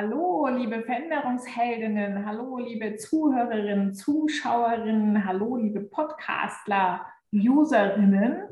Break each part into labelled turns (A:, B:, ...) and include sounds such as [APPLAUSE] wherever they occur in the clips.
A: Hallo, liebe Veränderungsheldinnen, hallo, liebe Zuhörerinnen, Zuschauerinnen, hallo, liebe Podcastler, Userinnen.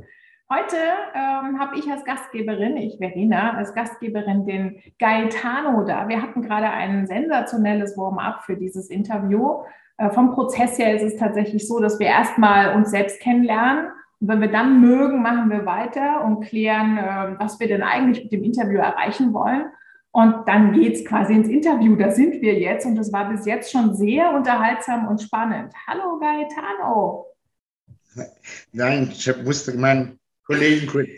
A: Heute ähm, habe ich als Gastgeberin, ich Verena, als Gastgeberin den Gaetano da. Wir hatten gerade ein sensationelles Warm-up für dieses Interview. Äh, vom Prozess her ist es tatsächlich so, dass wir erstmal uns selbst kennenlernen. Und wenn wir dann mögen, machen wir weiter und klären, äh, was wir denn eigentlich mit dem Interview erreichen wollen. Und dann geht es quasi ins Interview. Da sind wir jetzt und das war bis jetzt schon sehr unterhaltsam und spannend. Hallo Gaetano.
B: Nein, ich musste meinen Kollegen kurz.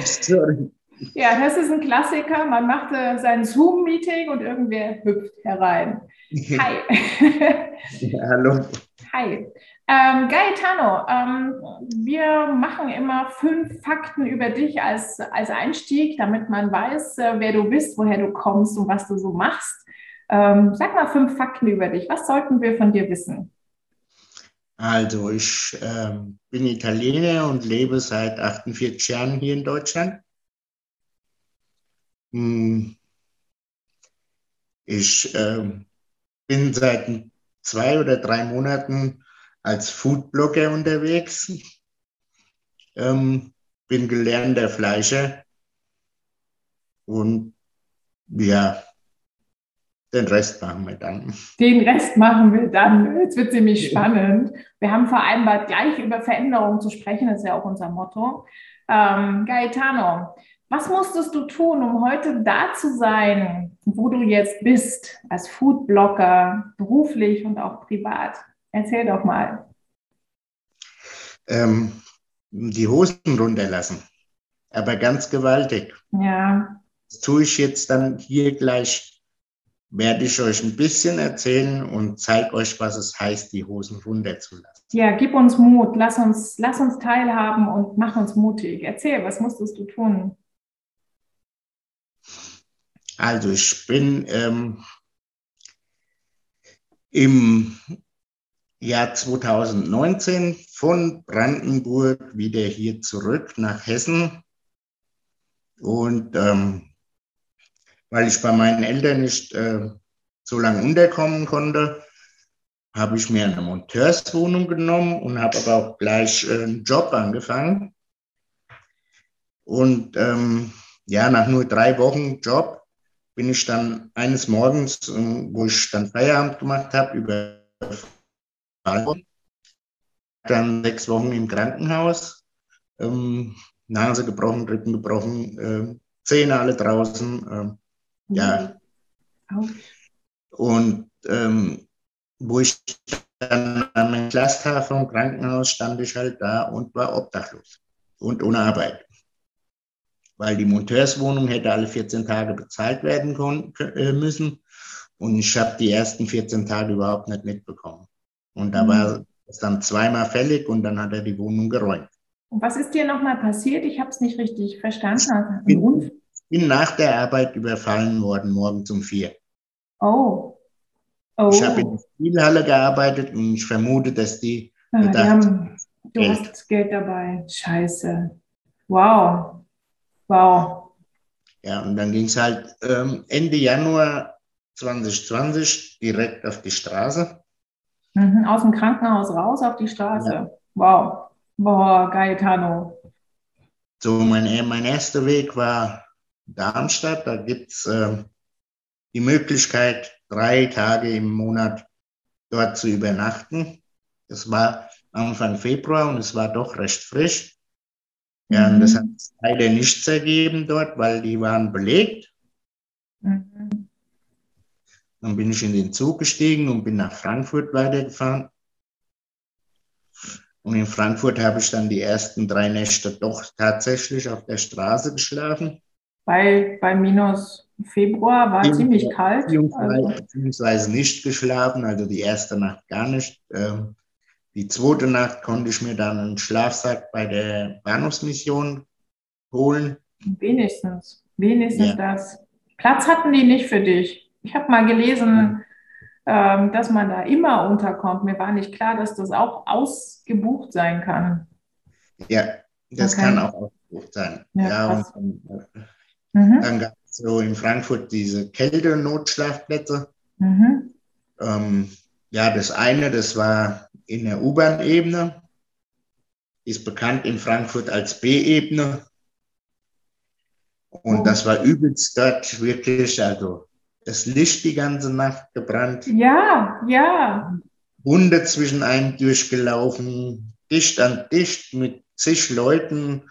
B: [LAUGHS]
A: Sorry. Ja, das ist ein Klassiker. Man macht äh, sein Zoom-Meeting und irgendwer hüpft herein. [LAUGHS] Hi.
B: Ja, hallo.
A: Hi. Ähm, Gaetano, ähm, wir machen immer fünf Fakten über dich als, als Einstieg, damit man weiß, äh, wer du bist, woher du kommst und was du so machst. Ähm, sag mal fünf Fakten über dich. Was sollten wir von dir wissen?
B: Also, ich ähm, bin Italiener und lebe seit 48 Jahren hier in Deutschland. Hm. Ich ähm, bin seit zwei oder drei Monaten als Foodblogger unterwegs. Ähm, bin gelernter Fleischer und ja, den Rest machen wir dann.
A: Den Rest machen wir dann. Jetzt wird ziemlich spannend. Wir haben vereinbart, gleich über Veränderungen zu sprechen. Das ist ja auch unser Motto. Ähm, Gaetano, was musstest du tun, um heute da zu sein, wo du jetzt bist, als Foodblogger, beruflich und auch privat? Erzähl doch mal.
B: Ähm, die Hosen runterlassen, aber ganz gewaltig.
A: Ja.
B: Das tue ich jetzt dann hier gleich, werde ich euch ein bisschen erzählen und zeige euch, was es heißt, die Hosen runterzulassen.
A: Ja, gib uns Mut, lass uns, lass uns teilhaben und mach uns mutig. Erzähl, was musstest du tun?
B: Also ich bin ähm, im Jahr 2019 von Brandenburg wieder hier zurück nach Hessen. Und ähm, weil ich bei meinen Eltern nicht äh, so lange unterkommen konnte, habe ich mir eine Monteurswohnung genommen und habe aber auch gleich äh, einen Job angefangen. Und ähm, ja, nach nur drei Wochen Job bin ich dann eines Morgens, äh, wo ich dann Feierabend gemacht habe, über dann sechs Wochen im Krankenhaus, ähm, Nase gebrochen, Rippen gebrochen, äh, Zähne alle draußen. Äh, ja. Und ähm, wo ich dann an meinem Glastar vom Krankenhaus stand ich halt da und war obdachlos und ohne Arbeit. Weil die Monteurswohnung hätte alle 14 Tage bezahlt werden äh, müssen. Und ich habe die ersten 14 Tage überhaupt nicht mitbekommen. Und da mhm. war es dann zweimal fällig und dann hat er die Wohnung geräumt.
A: Und was ist dir nochmal passiert? Ich habe es nicht richtig verstanden.
B: Ich bin, bin, nach der Arbeit überfallen worden, morgens um vier.
A: Oh. oh.
B: Ich habe in der Spielhalle gearbeitet und ich vermute, dass die.
A: Ah, gedacht, die haben, du Geld. hast Geld dabei. Scheiße. Wow. Wow.
B: Ja, und dann ging es halt ähm, Ende Januar 2020 direkt auf die Straße.
A: Mhm, aus dem Krankenhaus raus auf die Straße. Ja. Wow. Boah, Gaetano.
B: So, mein, mein erster Weg war Darmstadt. Da gibt es äh, die Möglichkeit, drei Tage im Monat dort zu übernachten. Das war Anfang Februar und es war doch recht frisch. Ja, mhm. und das mhm. hat leider nichts ergeben dort, weil die waren belegt. Mhm. Dann bin ich in den Zug gestiegen und bin nach Frankfurt weitergefahren. Und in Frankfurt habe ich dann die ersten drei Nächte doch tatsächlich auf der Straße geschlafen.
A: Bei, bei minus Februar war es ziemlich kalt.
B: Beziehungsweise, also. beziehungsweise nicht geschlafen, also die erste Nacht gar nicht. Ähm, die zweite Nacht konnte ich mir dann einen Schlafsack bei der Bahnhofsmission holen.
A: Wenigstens, wenigstens ja. das. Platz hatten die nicht für dich. Ich habe mal gelesen, ähm, dass man da immer unterkommt. Mir war nicht klar, dass das auch ausgebucht sein kann.
B: Ja, das okay. kann auch ausgebucht sein. Ja, ja und, äh, mhm. dann gab es so in Frankfurt diese Kälte-Notschlafplätze. Mhm. Ähm, ja, das eine, das war in der U-Bahn-Ebene, ist bekannt in Frankfurt als B-Ebene. Und oh. das war übelst dort wirklich, also das Licht die ganze Nacht gebrannt.
A: Ja, ja.
B: Hunde zwischen einem durchgelaufen, dicht an dicht mit zig Leuten.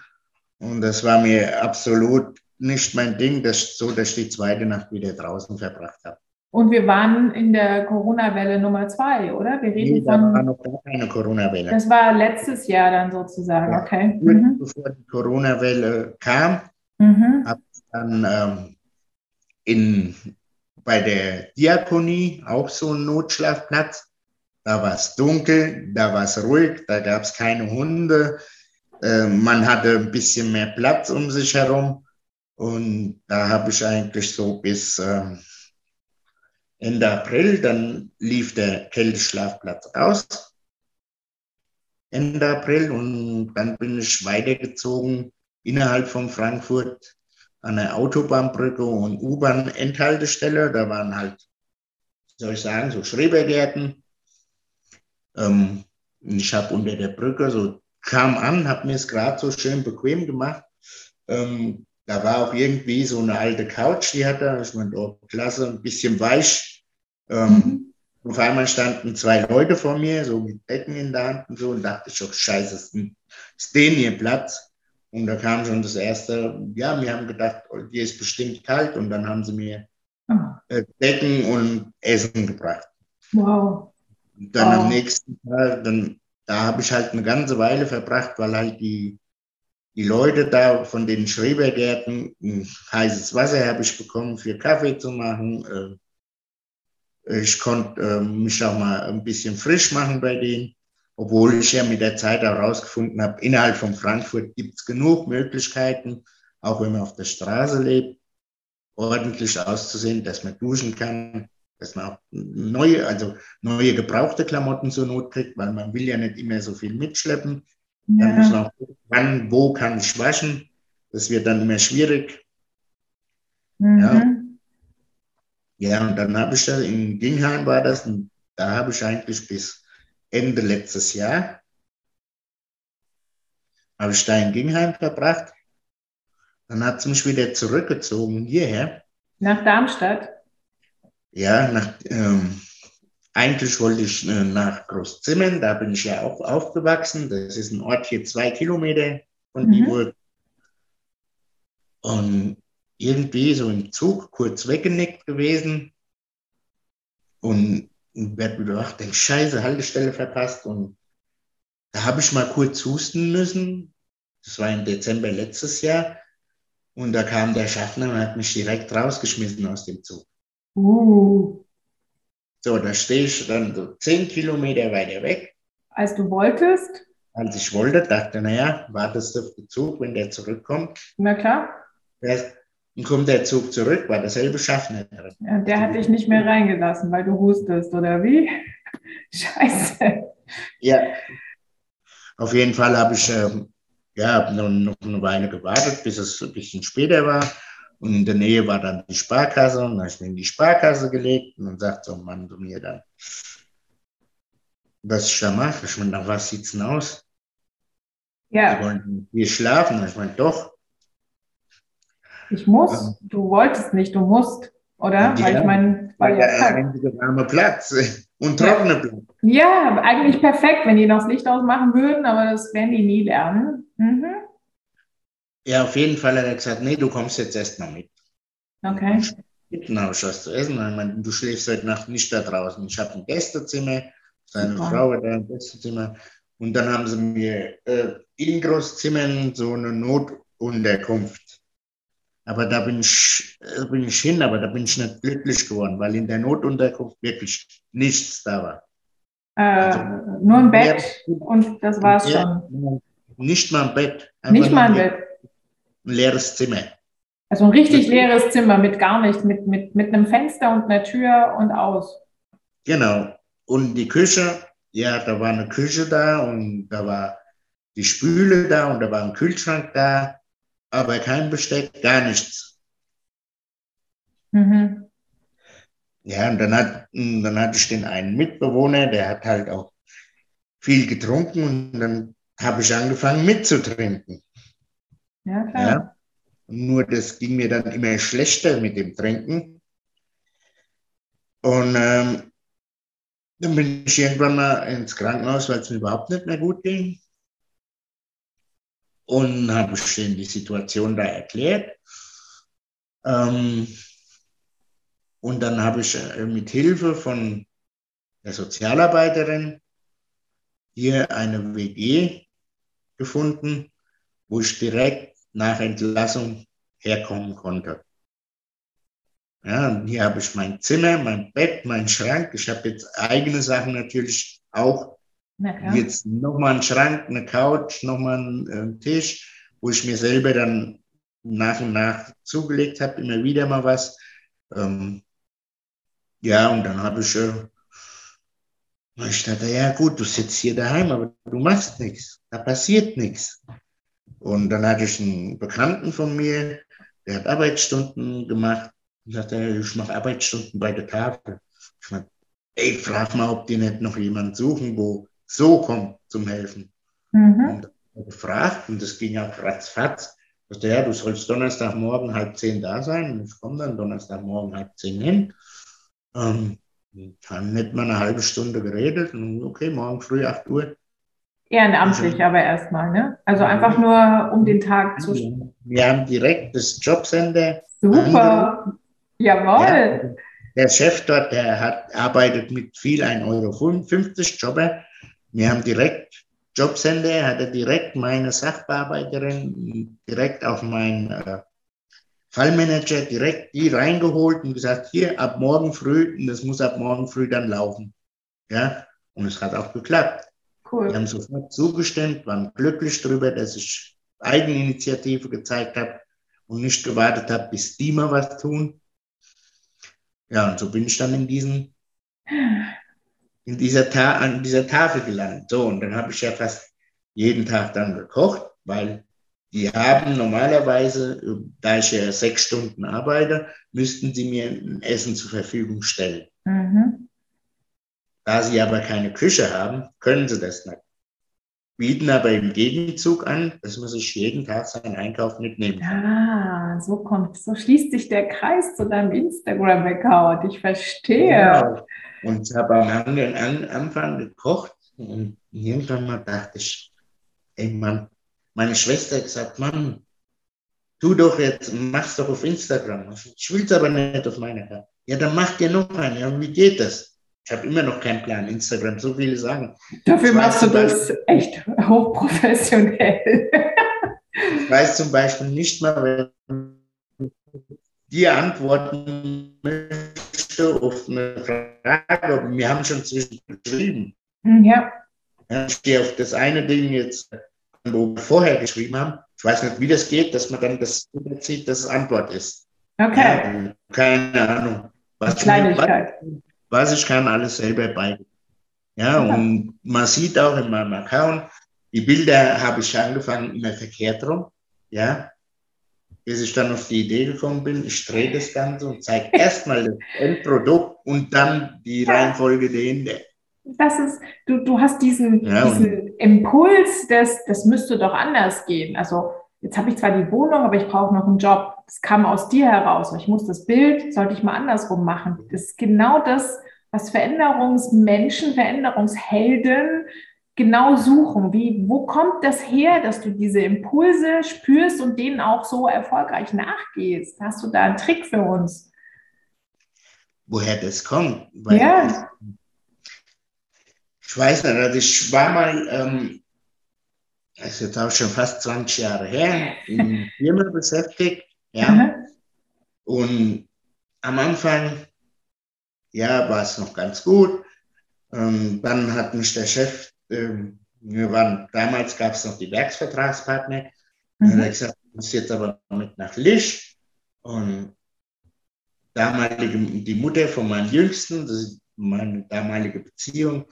B: Und das war mir absolut nicht mein Ding, dass, so dass ich die zweite Nacht wieder draußen verbracht habe.
A: Und wir waren in der Corona-Welle Nummer zwei, oder? Wir reden
B: nee, da von. war noch gar keine Corona-Welle.
A: Das war letztes Jahr dann sozusagen, ja, okay.
B: Mhm. Bevor die Corona-Welle kam, mhm. habe ich dann ähm, in, bei der Diakonie auch so einen Notschlafplatz. Da war es dunkel, da war es ruhig, da gab es keine Hunde. Äh, man hatte ein bisschen mehr Platz um sich herum. Und da habe ich eigentlich so bis. Äh, Ende April, dann lief der Kälteschlafplatz aus. Ende April und dann bin ich weitergezogen innerhalb von Frankfurt an der Autobahnbrücke und U-Bahn-Endhaltestelle. Da waren halt, soll ich sagen, so Schrebergärten. Ähm, ich habe unter der Brücke so kam an, habe mir es gerade so schön bequem gemacht. Ähm, da war auch irgendwie so eine alte Couch, die hatte, ich meine, oh, klasse, ein bisschen weich. Ähm, mhm. Auf einmal standen zwei Leute vor mir, so mit Becken in der Hand und so, und dachte ich, oh, scheiße, ist, ist denen hier Platz? Und da kam schon das erste, ja, wir haben gedacht, oh, hier ist bestimmt kalt, und dann haben sie mir ah. äh, Decken und Essen gebracht.
A: Wow.
B: Und dann wow. am nächsten Tag, dann, da habe ich halt eine ganze Weile verbracht, weil halt die die Leute da von den Schrebergärten, heißes Wasser habe ich bekommen für Kaffee zu machen. Äh, ich konnte äh, mich auch mal ein bisschen frisch machen bei denen, obwohl ich ja mit der Zeit auch herausgefunden habe, innerhalb von Frankfurt gibt es genug Möglichkeiten, auch wenn man auf der Straße lebt, ordentlich auszusehen, dass man duschen kann, dass man auch neue, also neue gebrauchte Klamotten zur Not kriegt, weil man will ja nicht immer so viel mitschleppen. Ja. Dann muss man auch gucken, wann, wo kann ich waschen. Das wird dann immer schwierig. Mhm. Ja. ja, und dann habe ich da in Gingheim war das, und da habe ich eigentlich bis Ende letztes Jahr, habe ich da in Gingheim verbracht. Dann hat sie mich wieder zurückgezogen hierher.
A: Nach Darmstadt?
B: Ja, nach, ähm, eigentlich wollte ich äh, nach Großzimmern, da bin ich ja auch aufgewachsen. Das ist ein Ort hier zwei Kilometer von mhm. Dieburg. Und irgendwie so im Zug kurz weggenickt gewesen. Und werde wieder wach, denke, scheiße, Haltestelle verpasst. Und da habe ich mal kurz husten müssen. Das war im Dezember letztes Jahr. Und da kam der Schaffner und hat mich direkt rausgeschmissen aus dem Zug.
A: Uh.
B: So, da stehe ich dann so zehn Kilometer weiter weg.
A: Als du wolltest?
B: Als ich wollte, dachte, naja, wartest auf den Zug, wenn der zurückkommt.
A: Na klar.
B: Dann kommt der Zug zurück, war derselbe Schaffner.
A: Ja, der hat dich nicht mehr reingelassen, weil du hustest, oder wie? [LAUGHS] Scheiße.
B: Ja. Auf jeden Fall habe ich äh, ja, noch, noch eine Weile gewartet, bis es ein bisschen später war. Und in der Nähe war dann die Sparkasse und dann habe ich mich in die Sparkasse gelegt und dann sagt so ein Mann zu mir dann, was ich da mache. Ich meine, nach was sieht's denn aus?
A: Ja.
B: Die wollen hier schlafen. Ich meine, doch.
A: Ich muss. Du wolltest nicht, du musst, oder?
B: Ja, weil ich meine, war ja der einzige warme Platz [LAUGHS] und trockene Platz.
A: Ja, eigentlich perfekt, wenn die noch das Licht ausmachen würden, aber das werden die nie lernen. Mhm.
B: Ja, auf jeden Fall hat er gesagt, nee, du kommst jetzt erstmal mit.
A: Okay.
B: Ich was zu essen. Ich meine, du schläfst heute Nacht nicht da draußen. Ich habe ein Gästezimmer, seine Super. Frau hat ein Gästezimmer. Und dann haben sie mir äh, in Großzimmern so eine Notunterkunft. Aber da bin ich, äh, bin ich hin, aber da bin ich nicht glücklich geworden, weil in der Notunterkunft wirklich nichts da war.
A: Äh, also, nur ein Bett und das war's schon.
B: Nicht mal ein Bett.
A: Nicht mal ein Bett
B: ein leeres Zimmer.
A: Also ein richtig leeres Zimmer mit gar nichts, mit, mit, mit einem Fenster und einer Tür und aus.
B: Genau. Und die Küche, ja, da war eine Küche da und da war die Spüle da und da war ein Kühlschrank da, aber kein Besteck, gar nichts. Mhm. Ja, und dann, hat, dann hatte ich den einen Mitbewohner, der hat halt auch viel getrunken und dann habe ich angefangen mitzutrinken. Ja, klar. Ja? Nur das ging mir dann immer schlechter mit dem Trinken. Und ähm, dann bin ich irgendwann mal ins Krankenhaus, weil es mir überhaupt nicht mehr gut ging. Und habe ich denen die Situation da erklärt. Ähm, und dann habe ich äh, mit Hilfe von der Sozialarbeiterin hier eine WG gefunden, wo ich direkt nach Entlassung herkommen konnte. Ja, und hier habe ich mein Zimmer, mein Bett, mein Schrank. Ich habe jetzt eigene Sachen natürlich auch. Jetzt nochmal einen Schrank, eine Couch, nochmal einen äh, Tisch, wo ich mir selber dann nach und nach zugelegt habe, immer wieder mal was. Ähm, ja, und dann habe ich, äh, ich dachte, ja gut, du sitzt hier daheim, aber du machst nichts, da passiert nichts. Und dann hatte ich einen Bekannten von mir, der hat Arbeitsstunden gemacht und sagte, ich mache Arbeitsstunden bei der Tafel. Ich meinte, ey, frag mal, ob die nicht noch jemanden suchen, wo so kommt zum Helfen. Mhm. Und gefragt und das ging auch ratzfatz. Sagte, ja, du sollst Donnerstagmorgen halb zehn da sein. Und ich komme dann Donnerstagmorgen halb zehn hin. Ähm, dann nicht mal eine halbe Stunde geredet und okay, morgen früh 8 Uhr
A: Ehrenamtlich also, aber erstmal, ne? Also einfach nur um den Tag zu.
B: Wir haben direkt das Jobcenter.
A: Super. Jawohl. Ja,
B: der Chef dort, der hat, arbeitet mit viel 1,50 Euro Jobber. Wir haben direkt Jobcenter, hat er direkt meine Sachbearbeiterin, direkt auf meinen äh, Fallmanager, direkt die reingeholt und gesagt, hier ab morgen früh, und das muss ab morgen früh dann laufen. Ja, und es hat auch geklappt. Cool. Die haben sofort zugestimmt, waren glücklich darüber, dass ich Eigeninitiative gezeigt habe und nicht gewartet habe, bis die mal was tun. Ja, und so bin ich dann in diesen, in dieser, Ta an dieser Tafel gelandet. So, und dann habe ich ja fast jeden Tag dann gekocht, weil die haben normalerweise, da ich ja sechs Stunden arbeite, müssten sie mir ein Essen zur Verfügung stellen. Mhm. Da sie aber keine Küche haben, können sie das nicht. Bieten aber im Gegenzug an, dass man sich jeden Tag seinen Einkauf mitnehmen kann.
A: Ah, so kommt, so schließt sich der Kreis zu deinem Instagram-Account. Ich verstehe. Genau.
B: Und ich habe am Anfang gekocht und irgendwann mal dachte ich, ey Mann, meine Schwester hat gesagt, Mann, tu doch jetzt, mach's doch auf Instagram. Ich will es aber nicht auf meiner Karte. Ja, dann mach dir noch eine. Ja, wie geht das? Ich habe immer noch keinen Plan, Instagram, so viele sagen.
A: Dafür machst du das echt hochprofessionell.
B: ich weiß zum Beispiel nicht mal, wenn dir antworten möchte auf eine Frage, aber wir haben schon zwischen geschrieben.
A: Hm, ja.
B: Ich gehe auf das eine Ding jetzt, wo wir vorher geschrieben haben. Ich weiß nicht, wie das geht, dass man dann das überzieht, dass es Antwort ist.
A: Okay.
B: Ja, keine Ahnung.
A: Was Kleinigkeit.
B: Mir, was ich kann, alles selber bei. Ja, und man sieht auch in meinem Account, die Bilder habe ich angefangen immer verkehrt rum. Ja, bis ich dann auf die Idee gekommen bin, ich drehe das Ganze und zeige erstmal das Endprodukt und dann die. Reihenfolge dahinter.
A: Das ist, du, du hast diesen, ja, diesen Impuls, das, das müsste doch anders gehen. Also jetzt habe ich zwar die Wohnung, aber ich brauche noch einen Job. Das kam aus dir heraus. Ich muss das Bild, sollte ich mal andersrum machen. Das ist genau das, was Veränderungsmenschen, Veränderungshelden genau suchen. Wie, wo kommt das her, dass du diese Impulse spürst und denen auch so erfolgreich nachgehst? Hast du da einen Trick für uns?
B: Woher das kommt?
A: Weil ja.
B: Ich weiß nicht, also ich war mal, ähm, das ist jetzt auch schon fast 20 Jahre her, in [LAUGHS] Firma beschäftigt, ja. Mhm. Und am Anfang ja, war es noch ganz gut. Ähm, dann hat mich der Chef, ähm, wir waren, damals gab es noch die Werksvertragspartner, mhm. und er hat gesagt, du musst jetzt aber mit nach Lisch. Und damalige, die Mutter von meinem Jüngsten, das ist meine damalige Beziehung,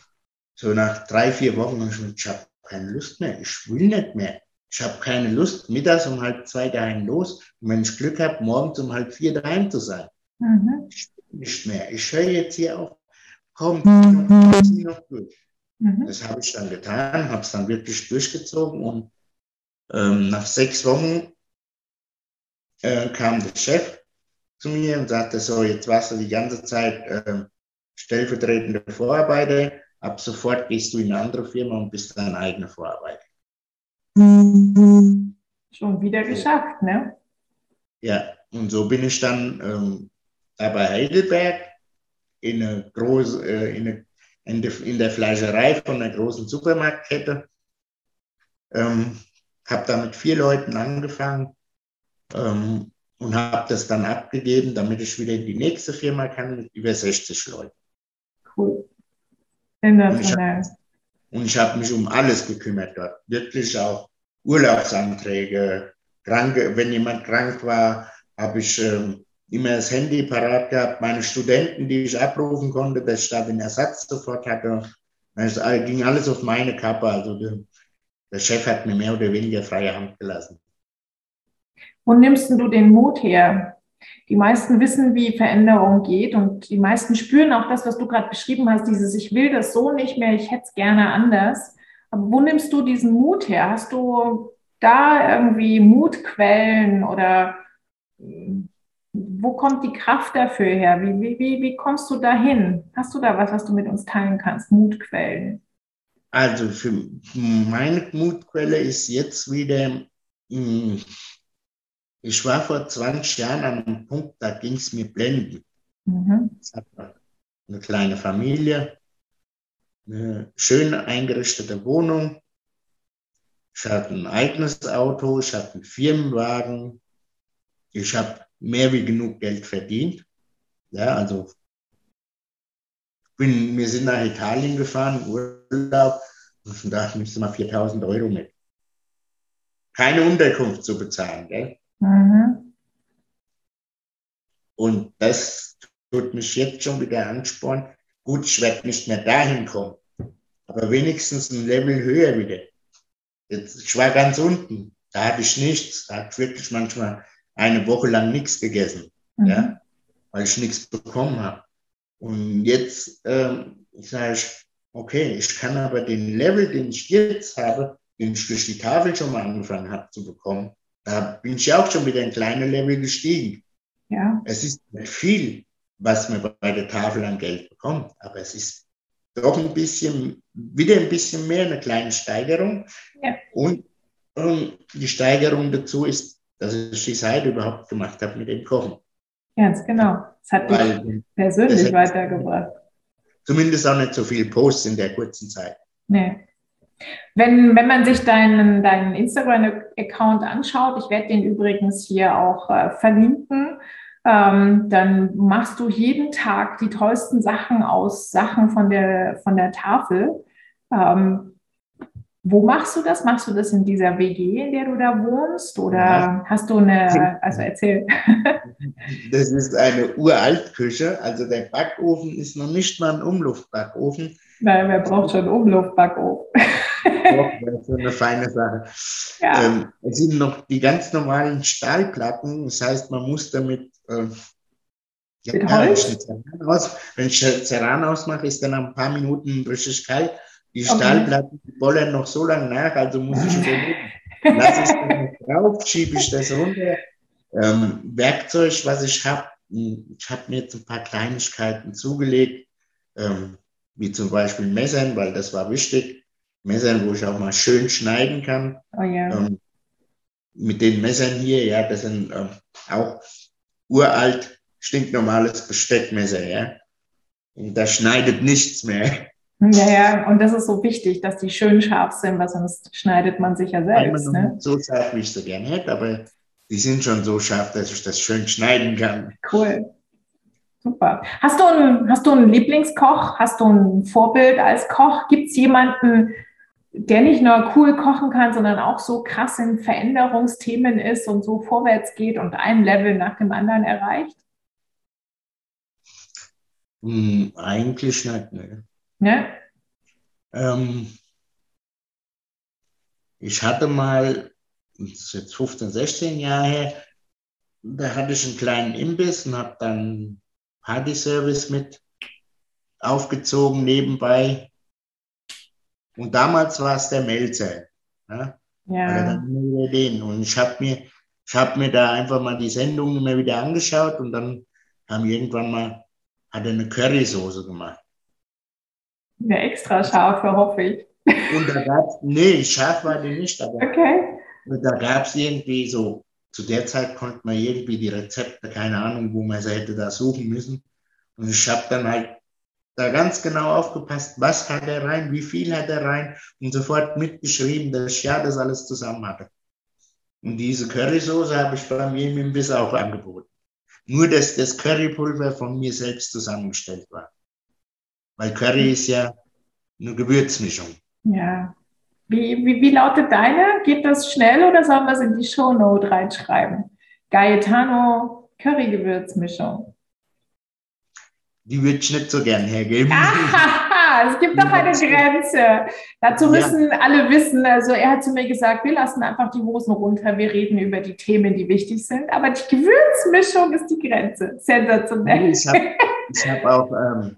B: so nach drei, vier Wochen, ich habe keine Lust mehr, ich will nicht mehr. Ich habe keine Lust, mittags um halb zwei daheim los und wenn ich Glück habe, morgens um halb vier daheim zu sein. Mhm. Nicht mehr. Ich höre jetzt hier auf, komm, zieh noch, noch durch. Mhm. Das habe ich dann getan, habe es dann wirklich durchgezogen und ähm, nach sechs Wochen äh, kam der Chef zu mir und sagte so, jetzt warst du die ganze Zeit äh, stellvertretende Vorarbeiter, ab sofort gehst du in eine andere Firma und bist dein eigener Vorarbeiter.
A: Mhm. Schon wieder geschafft, ne?
B: Ja, und so bin ich dann ähm, da bei Heidelberg in, eine große, äh, in, eine, in, de, in, der Fleischerei von einer großen Supermarktkette. Ähm, habe da mit vier Leuten angefangen ähm, und habe das dann abgegeben, damit ich wieder in die nächste Firma kann mit über 60 Leuten.
A: Cool.
B: Und ich habe hab mich um alles gekümmert dort. Wirklich auch Urlaubsanträge, Kranke, wenn jemand krank war, habe ich ähm, immer das Handy parat gehabt. Meine Studenten, die ich abrufen konnte, dass ich da den Ersatz sofort hatte. Es ging alles auf meine Kappe. Also der, der Chef hat mir mehr oder weniger freie Hand gelassen.
A: Wo nimmst du den Mut her? Die meisten wissen, wie Veränderung geht und die meisten spüren auch das, was du gerade beschrieben hast, dieses Ich will das so nicht mehr, ich hätte es gerne anders. Aber wo nimmst du diesen Mut her? Hast du da irgendwie Mutquellen oder hm, wo kommt die Kraft dafür her? Wie, wie, wie, wie kommst du dahin? Hast du da was, was du mit uns teilen kannst? Mutquellen?
B: Also für meine Mutquelle ist jetzt wieder, hm, ich war vor 20 Jahren an einem Punkt, da ging es mir blendend. Mhm. Ich hatte eine kleine Familie, eine schön eingerichtete Wohnung. Ich hatte ein eigenes Auto, ich hatte einen Firmenwagen. Ich habe mehr wie genug Geld verdient. Ja, also bin, wir sind nach Italien gefahren, Urlaub, und da müsste man 4000 Euro mit. Keine Unterkunft zu bezahlen, gell? Mhm. Und das tut mich jetzt schon wieder anspornen. Gut, ich werde nicht mehr dahin kommen, aber wenigstens ein Level höher wieder. Jetzt, ich war ganz unten, da hatte ich nichts, da hatte ich wirklich manchmal eine Woche lang nichts gegessen, mhm. ja, weil ich nichts bekommen habe. Und jetzt ähm, sage ich, okay, ich kann aber den Level, den ich jetzt habe, den ich durch die Tafel schon mal angefangen habe zu bekommen, da bin ich auch schon wieder ein kleiner Level gestiegen. Ja. Es ist nicht viel, was man bei der Tafel an Geld bekommt. Aber es ist doch ein bisschen, wieder ein bisschen mehr eine kleine Steigerung. Ja. Und, und die Steigerung dazu ist, dass ich die Seite überhaupt gemacht habe mit dem Kochen.
A: Ganz genau. Das hat dich persönlich weitergebracht.
B: Zumindest auch nicht so viele Posts in der kurzen Zeit.
A: Nee. Wenn, wenn man sich deinen, deinen Instagram-Account anschaut, ich werde den übrigens hier auch äh, verlinken, ähm, dann machst du jeden Tag die tollsten Sachen aus Sachen von der, von der Tafel. Ähm, wo machst du das? Machst du das in dieser WG, in der du da wohnst? Oder ja. hast du eine, also erzähl.
B: Das ist eine Uraltküche. Also der Backofen ist noch nicht mal ein Umluftbackofen.
A: Nein, wer braucht schon einen Umluftbackofen?
B: Doch, das ist eine feine Sache. Ja. Ähm, es sind noch die ganz normalen Stahlplatten. Das heißt, man muss damit äh, ja, Mit Holz? Wenn ich Ceran ausmache, ist dann nach ein paar Minuten richtig kalt. Die okay. Stahlplatten die bollern noch so lange nach, also muss ich überlegen. Lass ich das drauf, schiebe ich das runter. Ähm, Werkzeug, was ich habe, hm, ich habe mir jetzt ein paar Kleinigkeiten zugelegt, ähm, wie zum Beispiel Messern, weil das war wichtig. Messern, wo ich auch mal schön schneiden kann. Oh ja. Ähm, mit den Messern hier, ja, das sind ähm, auch uralt, stinknormales Besteckmesser, ja. Und da schneidet nichts mehr.
A: Ja, ja, und das ist so wichtig, dass die schön scharf sind, weil sonst schneidet man sich ja selbst. Ne?
B: So scharf, wie ich so gerne hätte, aber die sind schon so scharf, dass ich das schön schneiden kann.
A: Cool. Super. Hast du, einen, hast du einen Lieblingskoch? Hast du ein Vorbild als Koch? Gibt es jemanden, der nicht nur cool kochen kann, sondern auch so krass in Veränderungsthemen ist und so vorwärts geht und ein Level nach dem anderen erreicht?
B: Hm, eigentlich nicht. Ne?
A: Ne?
B: Ähm, ich hatte mal, das ist jetzt 15, 16 Jahre her, da hatte ich einen kleinen Imbiss und habe dann Party-Service mit aufgezogen nebenbei. Und damals war es der Melzer. Ja. ja. Und ich habe mir, ich mir da einfach mal die Sendung immer wieder angeschaut und dann haben irgendwann mal, hat er eine Currysoße gemacht.
A: Eine extra scharfe, hoffe ich.
B: Und da gab es, nee, scharf war die nicht, aber okay. da gab es irgendwie so, zu der Zeit konnte man irgendwie die Rezepte, keine Ahnung, wo man sie hätte da suchen müssen. Und ich habe dann halt da ganz genau aufgepasst, was hat er rein, wie viel hat er rein und sofort mitgeschrieben, dass ich ja das alles zusammen hatte. Und diese Currysoße habe ich bei mir im Imbiss auch angeboten. Nur, dass das Currypulver von mir selbst zusammengestellt war. Weil Curry ist ja eine Gewürzmischung.
A: Ja. Wie, wie, wie lautet deine? Geht das schnell oder sollen wir es in die Shownote reinschreiben? Gaetano Curry-Gewürzmischung.
B: Die würde ich nicht so gern hergeben.
A: Ah, es gibt doch eine Grenze. Dazu müssen ja. alle wissen, also er hat zu mir gesagt, wir lassen einfach die Hosen runter, wir reden über die Themen, die wichtig sind, aber die Gewürzmischung ist die Grenze. Sensationell.
B: Ich habe hab auch ähm,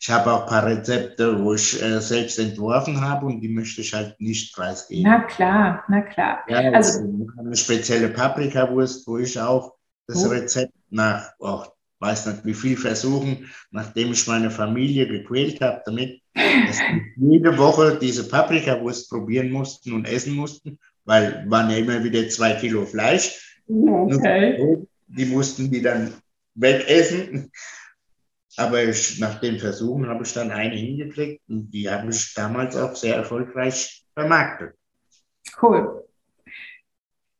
B: ich habe auch ein paar Rezepte, wo ich äh, selbst entworfen habe und die möchte ich halt nicht preisgeben.
A: Na klar, na klar.
B: Ja, also eine spezielle Paprikawurst, wo ich auch das oh. Rezept nach, oh, weiß nicht wie viel Versuchen, nachdem ich meine Familie gequält habe damit, [LAUGHS] dass die jede Woche diese Paprikawurst probieren mussten und essen mussten, weil waren ja immer wieder zwei Kilo Fleisch. Okay. Die mussten die dann wegessen. Aber ich, nach den Versuchen habe ich dann eine hingekriegt und die habe ich damals auch sehr erfolgreich vermarktet.
A: Cool.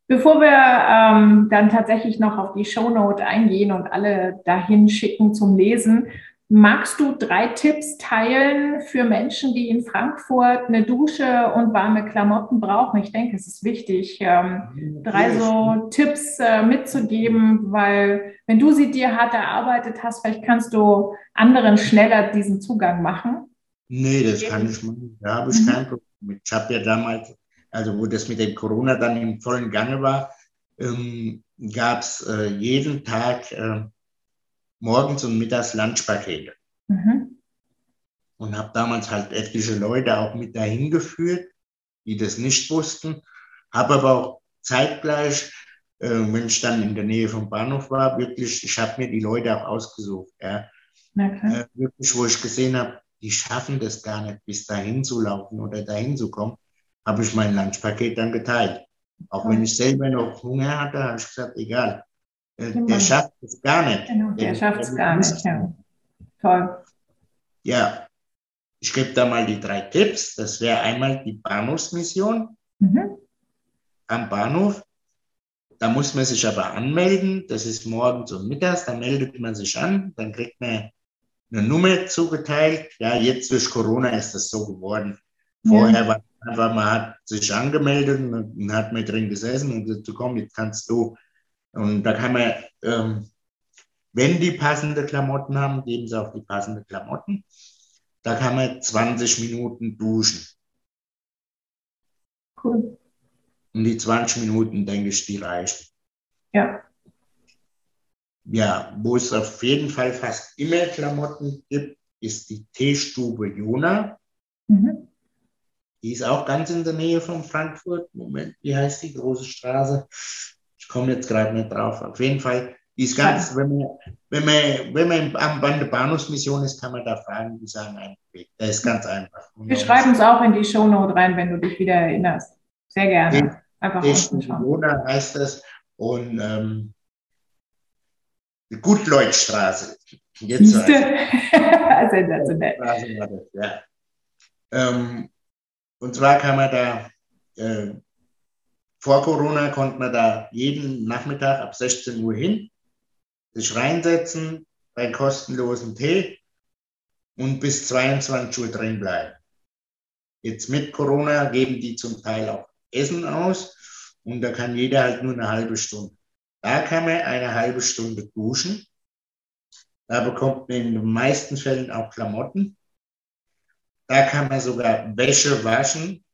A: Bevor wir ähm, dann tatsächlich noch auf die Shownote eingehen und alle dahin schicken zum Lesen, Magst du drei Tipps teilen für Menschen, die in Frankfurt eine Dusche und warme Klamotten brauchen? Ich denke, es ist wichtig, ähm, drei so Tipps äh, mitzugeben, weil wenn du sie dir hart erarbeitet hast, vielleicht kannst du anderen schneller diesen Zugang machen.
B: Nee, das kann ich machen. Da habe ich mhm. kein Problem. Ich habe ja damals, also wo das mit dem Corona dann im vollen Gange war, ähm, gab es äh, jeden Tag äh, morgens und mittags Lunchpakete. Mhm. Und habe damals halt etliche Leute auch mit dahin geführt, die das nicht wussten. Habe aber auch zeitgleich, äh, wenn ich dann in der Nähe vom Bahnhof war, wirklich, ich habe mir die Leute auch ausgesucht. Ja. Äh, wirklich, wo ich gesehen habe, die schaffen das gar nicht, bis dahin zu laufen oder dahin zu kommen, habe ich mein Lunchpaket dann geteilt. Auch wenn ich selber noch Hunger hatte, habe ich gesagt, egal, äh, der genau. schafft es gar nicht.
A: Genau, der, der schafft es gar nicht, ja. Toll.
B: Ja, ich gebe da mal die drei Tipps. Das wäre einmal die Bahnhofsmission mhm. am Bahnhof. Da muss man sich aber anmelden. Das ist morgens und mittags. Da meldet man sich an. Dann kriegt man eine Nummer zugeteilt. Ja, jetzt durch Corona ist das so geworden. Vorher war einfach, man hat sich angemeldet und hat mit drin gesessen und gesagt, komm, jetzt kannst du und da kann man, ähm, wenn die passende Klamotten haben, geben sie auch die passende Klamotten. Da kann man 20 Minuten duschen. Cool. Und die 20 Minuten, denke ich, die reichen.
A: Ja.
B: Ja, wo es auf jeden Fall fast immer Klamotten gibt, ist die Teestube Jona. Mhm. Die ist auch ganz in der Nähe von Frankfurt. Moment, wie heißt die große Straße? Ich komme jetzt gerade nicht drauf. Auf jeden Fall ist ganz, wenn man, wenn man, wenn man am Band der Bahnhofsmission ist, kann man da fragen, die sagen einen Weg. Der ist ganz einfach.
A: Und Wir schreiben es auch in die Shownote rein, wenn du dich wieder erinnerst. Sehr gerne.
B: Einfach Corona heißt das. Und ähm, die Gutleutstraße. Jetzt Sensationell. [LAUGHS] Ja. Ähm, und zwar kann man da äh, vor Corona konnte man da jeden Nachmittag ab 16 Uhr hin, sich reinsetzen, bei kostenlosen Tee und bis 22 Uhr drin bleiben. Jetzt mit Corona geben die zum Teil auch Essen aus und da kann jeder halt nur eine halbe Stunde. Da kann man eine halbe Stunde duschen. Da bekommt man in den meisten Fällen auch Klamotten. Da kann man sogar Wäsche waschen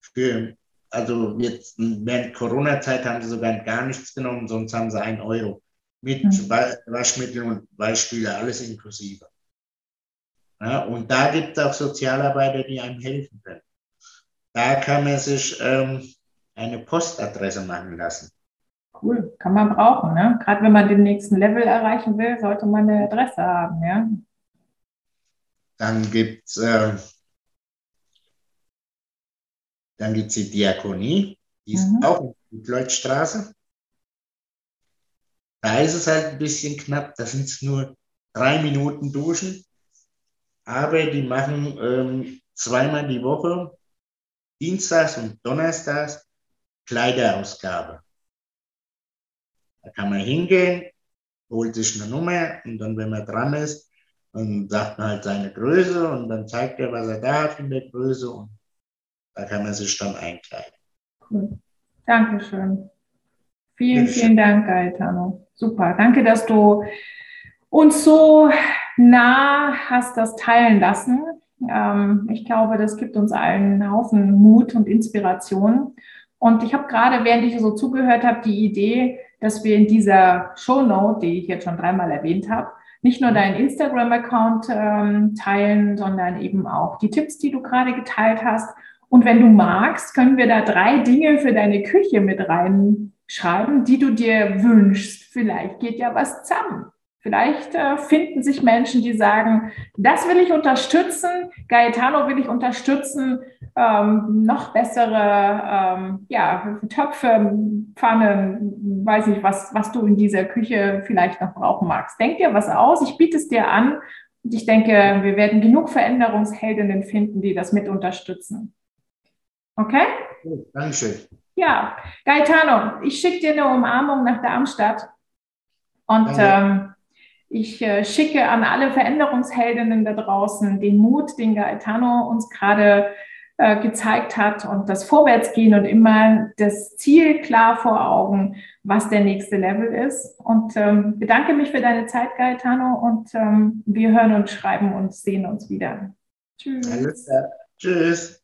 B: für also jetzt während Corona-Zeit haben sie sogar gar nichts genommen, sonst haben sie einen Euro mit mhm. Waschmittel und Beispiele, alles inklusive. Ja, und da gibt es auch Sozialarbeiter, die einem helfen können. Da kann man sich ähm, eine Postadresse machen lassen.
A: Cool, kann man brauchen. Ne? Gerade wenn man den nächsten Level erreichen will, sollte man eine Adresse haben. Ja?
B: Dann gibt es äh, die Diakonie, die ist mhm. auch in der Leutstraße. Da ist es halt ein bisschen knapp, da sind es nur drei Minuten duschen. Aber die machen ähm, zweimal die Woche, Dienstags und Donnerstags, Kleiderausgabe. Da kann man hingehen, holt sich eine Nummer und dann, wenn man dran ist, dann sagt man halt seine Größe und dann zeigt er, was er da hat in der Größe und da kann man sich dann einkleiden.
A: Cool. Dankeschön. Vielen, vielen Dank, Gaetano. Super. Danke, dass du uns so nah hast das teilen lassen. Ähm, ich glaube, das gibt uns allen einen Haufen Mut und Inspiration. Und ich habe gerade, während ich so zugehört habe, die Idee, dass wir in dieser Shownote, die ich jetzt schon dreimal erwähnt habe, nicht nur deinen Instagram-Account ähm, teilen, sondern eben auch die Tipps, die du gerade geteilt hast. Und wenn du magst, können wir da drei Dinge für deine Küche mit reinschreiben, die du dir wünschst. Vielleicht geht ja was zusammen. Vielleicht äh, finden sich Menschen, die sagen, das will ich unterstützen, Gaetano will ich unterstützen, ähm, noch bessere ähm, ja, Töpfe, Pfannen, weiß nicht, was, was du in dieser Küche vielleicht noch brauchen magst. Denk dir was aus, ich biete es dir an und ich denke, wir werden genug Veränderungsheldinnen finden, die das mit unterstützen. Okay?
B: Dankeschön.
A: Ja, Gaetano, ich schicke dir eine Umarmung nach Darmstadt und ähm, ich äh, schicke an alle Veränderungsheldinnen da draußen den Mut, den Gaetano uns gerade äh, gezeigt hat und das Vorwärtsgehen und immer das Ziel klar vor Augen, was der nächste Level ist. Und ähm, bedanke mich für deine Zeit, Gaetano, und ähm, wir hören und schreiben und sehen uns wieder.
B: Tschüss. Tschüss.